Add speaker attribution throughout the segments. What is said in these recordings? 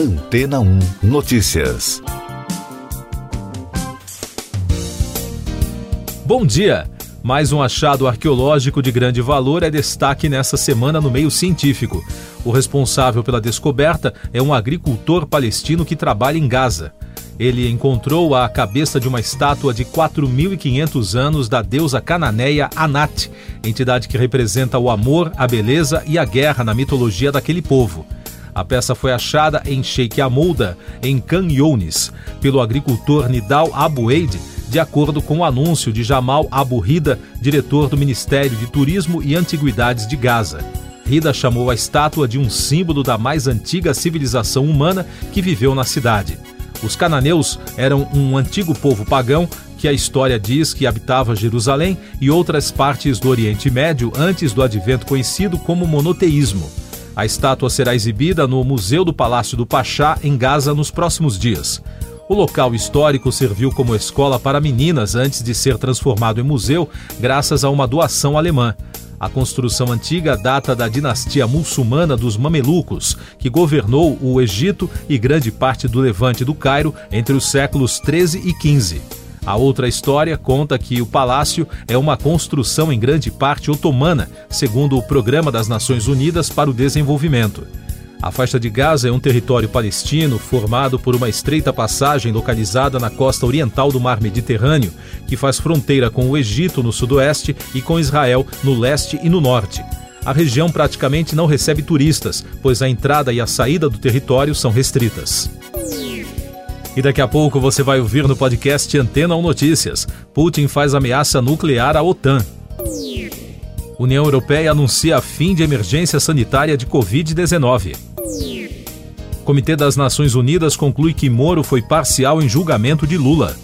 Speaker 1: Antena 1 Notícias.
Speaker 2: Bom dia! Mais um achado arqueológico de grande valor é destaque nessa semana no meio científico. O responsável pela descoberta é um agricultor palestino que trabalha em Gaza. Ele encontrou a cabeça de uma estátua de 4.500 anos da deusa cananeia Anat, entidade que representa o amor, a beleza e a guerra na mitologia daquele povo. A peça foi achada em Sheikh Amouda, em Khan Younis, pelo agricultor Nidal Abu Eid, de acordo com o anúncio de Jamal Abu Rida, diretor do Ministério de Turismo e Antiguidades de Gaza. Rida chamou a estátua de um símbolo da mais antiga civilização humana que viveu na cidade. Os cananeus eram um antigo povo pagão que a história diz que habitava Jerusalém e outras partes do Oriente Médio antes do advento conhecido como monoteísmo. A estátua será exibida no Museu do Palácio do Pachá, em Gaza, nos próximos dias. O local histórico serviu como escola para meninas antes de ser transformado em museu, graças a uma doação alemã. A construção antiga data da dinastia muçulmana dos Mamelucos, que governou o Egito e grande parte do levante do Cairo entre os séculos 13 e 15. A outra história conta que o palácio é uma construção em grande parte otomana, segundo o Programa das Nações Unidas para o Desenvolvimento. A faixa de Gaza é um território palestino formado por uma estreita passagem localizada na costa oriental do Mar Mediterrâneo, que faz fronteira com o Egito no sudoeste e com Israel no leste e no norte. A região praticamente não recebe turistas, pois a entrada e a saída do território são restritas. E daqui a pouco você vai ouvir no podcast Antena 1 Notícias: Putin faz ameaça nuclear à OTAN. União Europeia anuncia fim de emergência sanitária de Covid-19. Comitê das Nações Unidas conclui que Moro foi parcial em julgamento de Lula.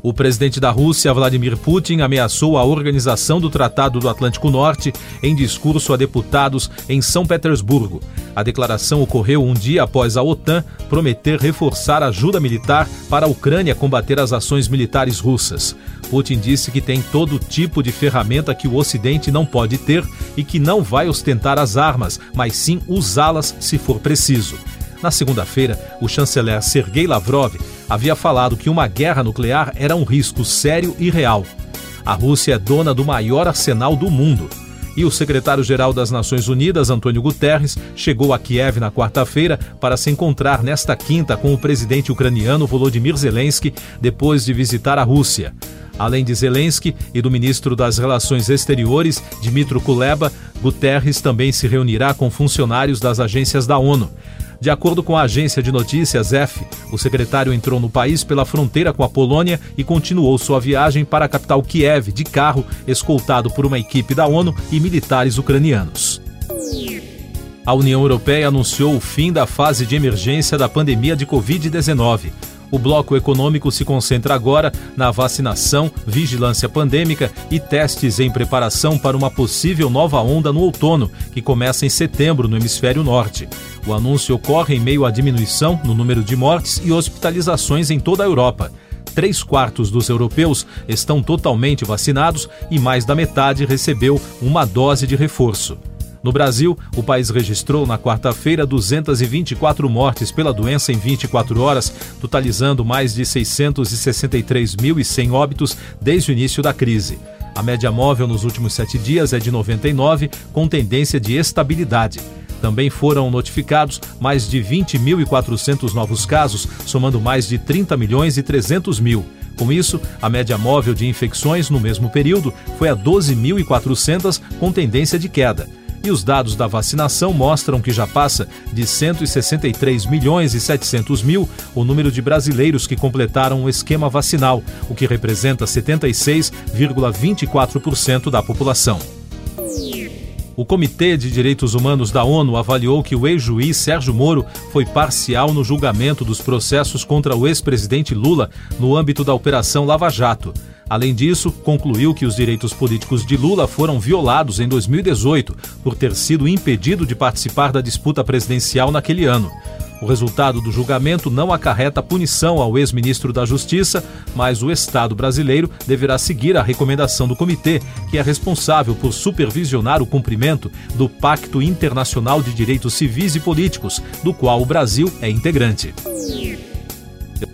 Speaker 2: O presidente da Rússia, Vladimir Putin, ameaçou a organização do Tratado do Atlântico Norte em discurso a deputados em São Petersburgo. A declaração ocorreu um dia após a OTAN prometer reforçar ajuda militar para a Ucrânia combater as ações militares russas. Putin disse que tem todo tipo de ferramenta que o Ocidente não pode ter e que não vai ostentar as armas, mas sim usá-las se for preciso. Na segunda-feira, o chanceler Sergei Lavrov havia falado que uma guerra nuclear era um risco sério e real. A Rússia é dona do maior arsenal do mundo. E o secretário-geral das Nações Unidas, Antônio Guterres, chegou a Kiev na quarta-feira para se encontrar nesta quinta com o presidente ucraniano Volodymyr Zelensky, depois de visitar a Rússia. Além de Zelensky e do ministro das Relações Exteriores, Dmitry Kuleba, Guterres também se reunirá com funcionários das agências da ONU. De acordo com a agência de notícias F, o secretário entrou no país pela fronteira com a Polônia e continuou sua viagem para a capital Kiev de carro, escoltado por uma equipe da ONU e militares ucranianos. A União Europeia anunciou o fim da fase de emergência da pandemia de Covid-19. O bloco econômico se concentra agora na vacinação, vigilância pandêmica e testes em preparação para uma possível nova onda no outono, que começa em setembro no hemisfério norte. O anúncio ocorre em meio à diminuição no número de mortes e hospitalizações em toda a Europa. Três quartos dos europeus estão totalmente vacinados e mais da metade recebeu uma dose de reforço. No Brasil, o país registrou na quarta-feira 224 mortes pela doença em 24 horas, totalizando mais de 663.100 óbitos desde o início da crise. A média móvel nos últimos sete dias é de 99, com tendência de estabilidade. Também foram notificados mais de 20.400 novos casos, somando mais de 30 milhões e 300 mil. Com isso, a média móvel de infecções no mesmo período foi a 12.400, com tendência de queda. E os dados da vacinação mostram que já passa de 163 milhões e 700 mil o número de brasileiros que completaram o esquema vacinal, o que representa 76,24% da população. O Comitê de Direitos Humanos da ONU avaliou que o ex-juiz Sérgio Moro foi parcial no julgamento dos processos contra o ex-presidente Lula no âmbito da Operação Lava Jato. Além disso, concluiu que os direitos políticos de Lula foram violados em 2018 por ter sido impedido de participar da disputa presidencial naquele ano. O resultado do julgamento não acarreta punição ao ex-ministro da Justiça, mas o Estado brasileiro deverá seguir a recomendação do comitê, que é responsável por supervisionar o cumprimento do Pacto Internacional de Direitos Civis e Políticos, do qual o Brasil é integrante.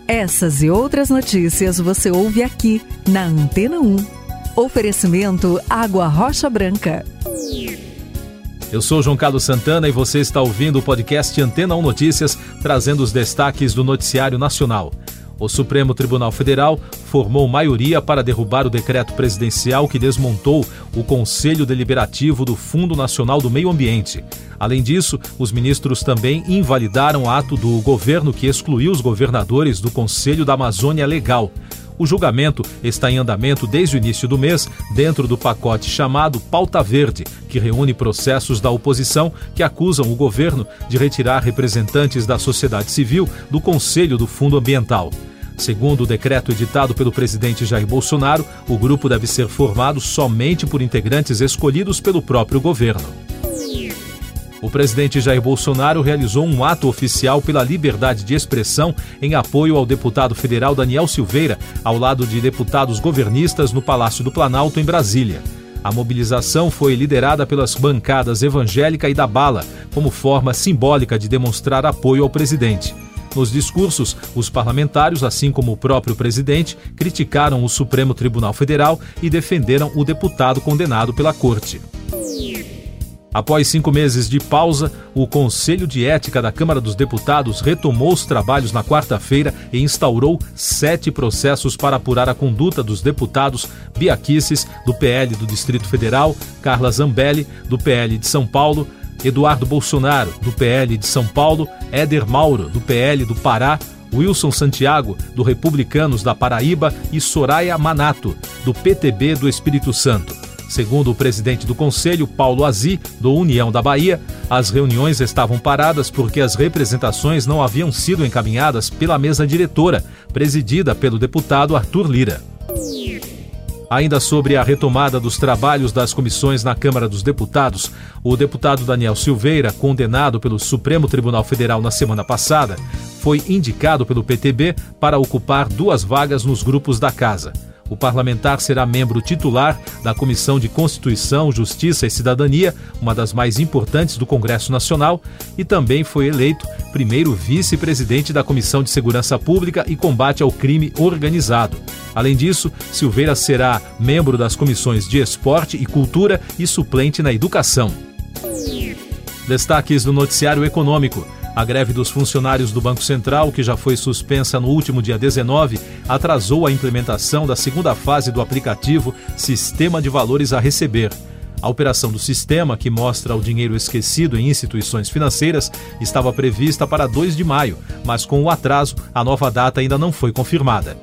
Speaker 3: Essas e outras notícias você ouve aqui na Antena 1. Oferecimento Água Rocha Branca.
Speaker 2: Eu sou João Carlos Santana e você está ouvindo o podcast Antena 1 Notícias, trazendo os destaques do noticiário nacional. O Supremo Tribunal Federal formou maioria para derrubar o decreto presidencial que desmontou o Conselho Deliberativo do Fundo Nacional do Meio Ambiente. Além disso, os ministros também invalidaram o ato do governo que excluiu os governadores do Conselho da Amazônia Legal. O julgamento está em andamento desde o início do mês, dentro do pacote chamado Pauta Verde, que reúne processos da oposição que acusam o governo de retirar representantes da sociedade civil do Conselho do Fundo Ambiental. Segundo o decreto editado pelo presidente Jair Bolsonaro, o grupo deve ser formado somente por integrantes escolhidos pelo próprio governo. O presidente Jair Bolsonaro realizou um ato oficial pela liberdade de expressão em apoio ao deputado federal Daniel Silveira, ao lado de deputados governistas no Palácio do Planalto, em Brasília. A mobilização foi liderada pelas bancadas evangélica e da Bala, como forma simbólica de demonstrar apoio ao presidente. Nos discursos, os parlamentares, assim como o próprio presidente, criticaram o Supremo Tribunal Federal e defenderam o deputado condenado pela corte. Após cinco meses de pausa, o Conselho de Ética da Câmara dos Deputados retomou os trabalhos na quarta-feira e instaurou sete processos para apurar a conduta dos deputados Biaquices, do PL do Distrito Federal, Carla Zambelli, do PL de São Paulo, Eduardo Bolsonaro, do PL de São Paulo, Éder Mauro, do PL do Pará, Wilson Santiago, do Republicanos da Paraíba e Soraya Manato, do PTB do Espírito Santo. Segundo o presidente do Conselho, Paulo Azi, do União da Bahia, as reuniões estavam paradas porque as representações não haviam sido encaminhadas pela mesa diretora, presidida pelo deputado Arthur Lira. Ainda sobre a retomada dos trabalhos das comissões na Câmara dos Deputados, o deputado Daniel Silveira, condenado pelo Supremo Tribunal Federal na semana passada, foi indicado pelo PTB para ocupar duas vagas nos grupos da casa. O parlamentar será membro titular da Comissão de Constituição, Justiça e Cidadania, uma das mais importantes do Congresso Nacional, e também foi eleito primeiro vice-presidente da Comissão de Segurança Pública e Combate ao Crime Organizado. Além disso, Silveira será membro das comissões de Esporte e Cultura e suplente na Educação. Destaques do Noticiário Econômico. A greve dos funcionários do Banco Central, que já foi suspensa no último dia 19, atrasou a implementação da segunda fase do aplicativo Sistema de Valores a Receber. A operação do sistema, que mostra o dinheiro esquecido em instituições financeiras, estava prevista para 2 de maio, mas com o atraso, a nova data ainda não foi confirmada.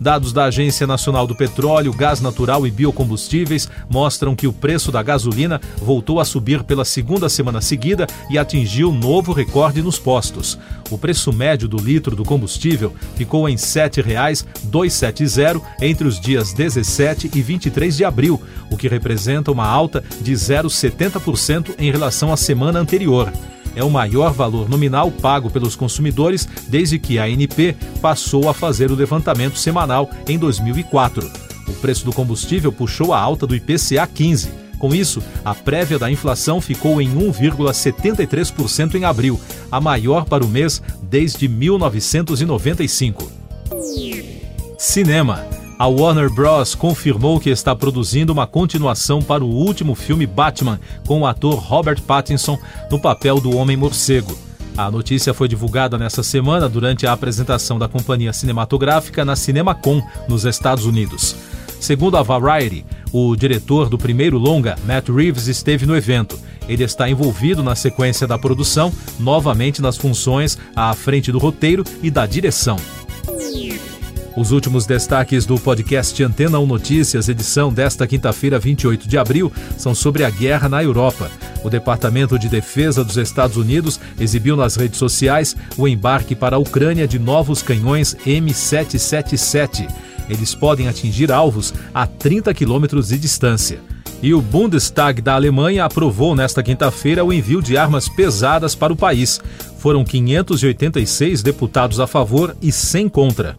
Speaker 2: Dados da Agência Nacional do Petróleo, Gás Natural e Biocombustíveis mostram que o preço da gasolina voltou a subir pela segunda semana seguida e atingiu novo recorde nos postos. O preço médio do litro do combustível ficou em R$ 7,270 entre os dias 17 e 23 de abril, o que representa uma alta de 0,70% em relação à semana anterior é o maior valor nominal pago pelos consumidores desde que a ANP passou a fazer o levantamento semanal em 2004. O preço do combustível puxou a alta do IPCA 15. Com isso, a prévia da inflação ficou em 1,73% em abril, a maior para o mês desde 1995. Cinema a Warner Bros. confirmou que está produzindo uma continuação para o último filme Batman, com o ator Robert Pattinson no papel do Homem-Morcego. A notícia foi divulgada nesta semana durante a apresentação da companhia cinematográfica na CinemaCon, nos Estados Unidos. Segundo a Variety, o diretor do primeiro longa, Matt Reeves, esteve no evento. Ele está envolvido na sequência da produção, novamente nas funções à frente do roteiro e da direção. Os últimos destaques do podcast Antena 1 Notícias, edição desta quinta-feira, 28 de abril, são sobre a guerra na Europa. O Departamento de Defesa dos Estados Unidos exibiu nas redes sociais o embarque para a Ucrânia de novos canhões M777. Eles podem atingir alvos a 30 quilômetros de distância. E o Bundestag da Alemanha aprovou nesta quinta-feira o envio de armas pesadas para o país. Foram 586 deputados a favor e 100 contra.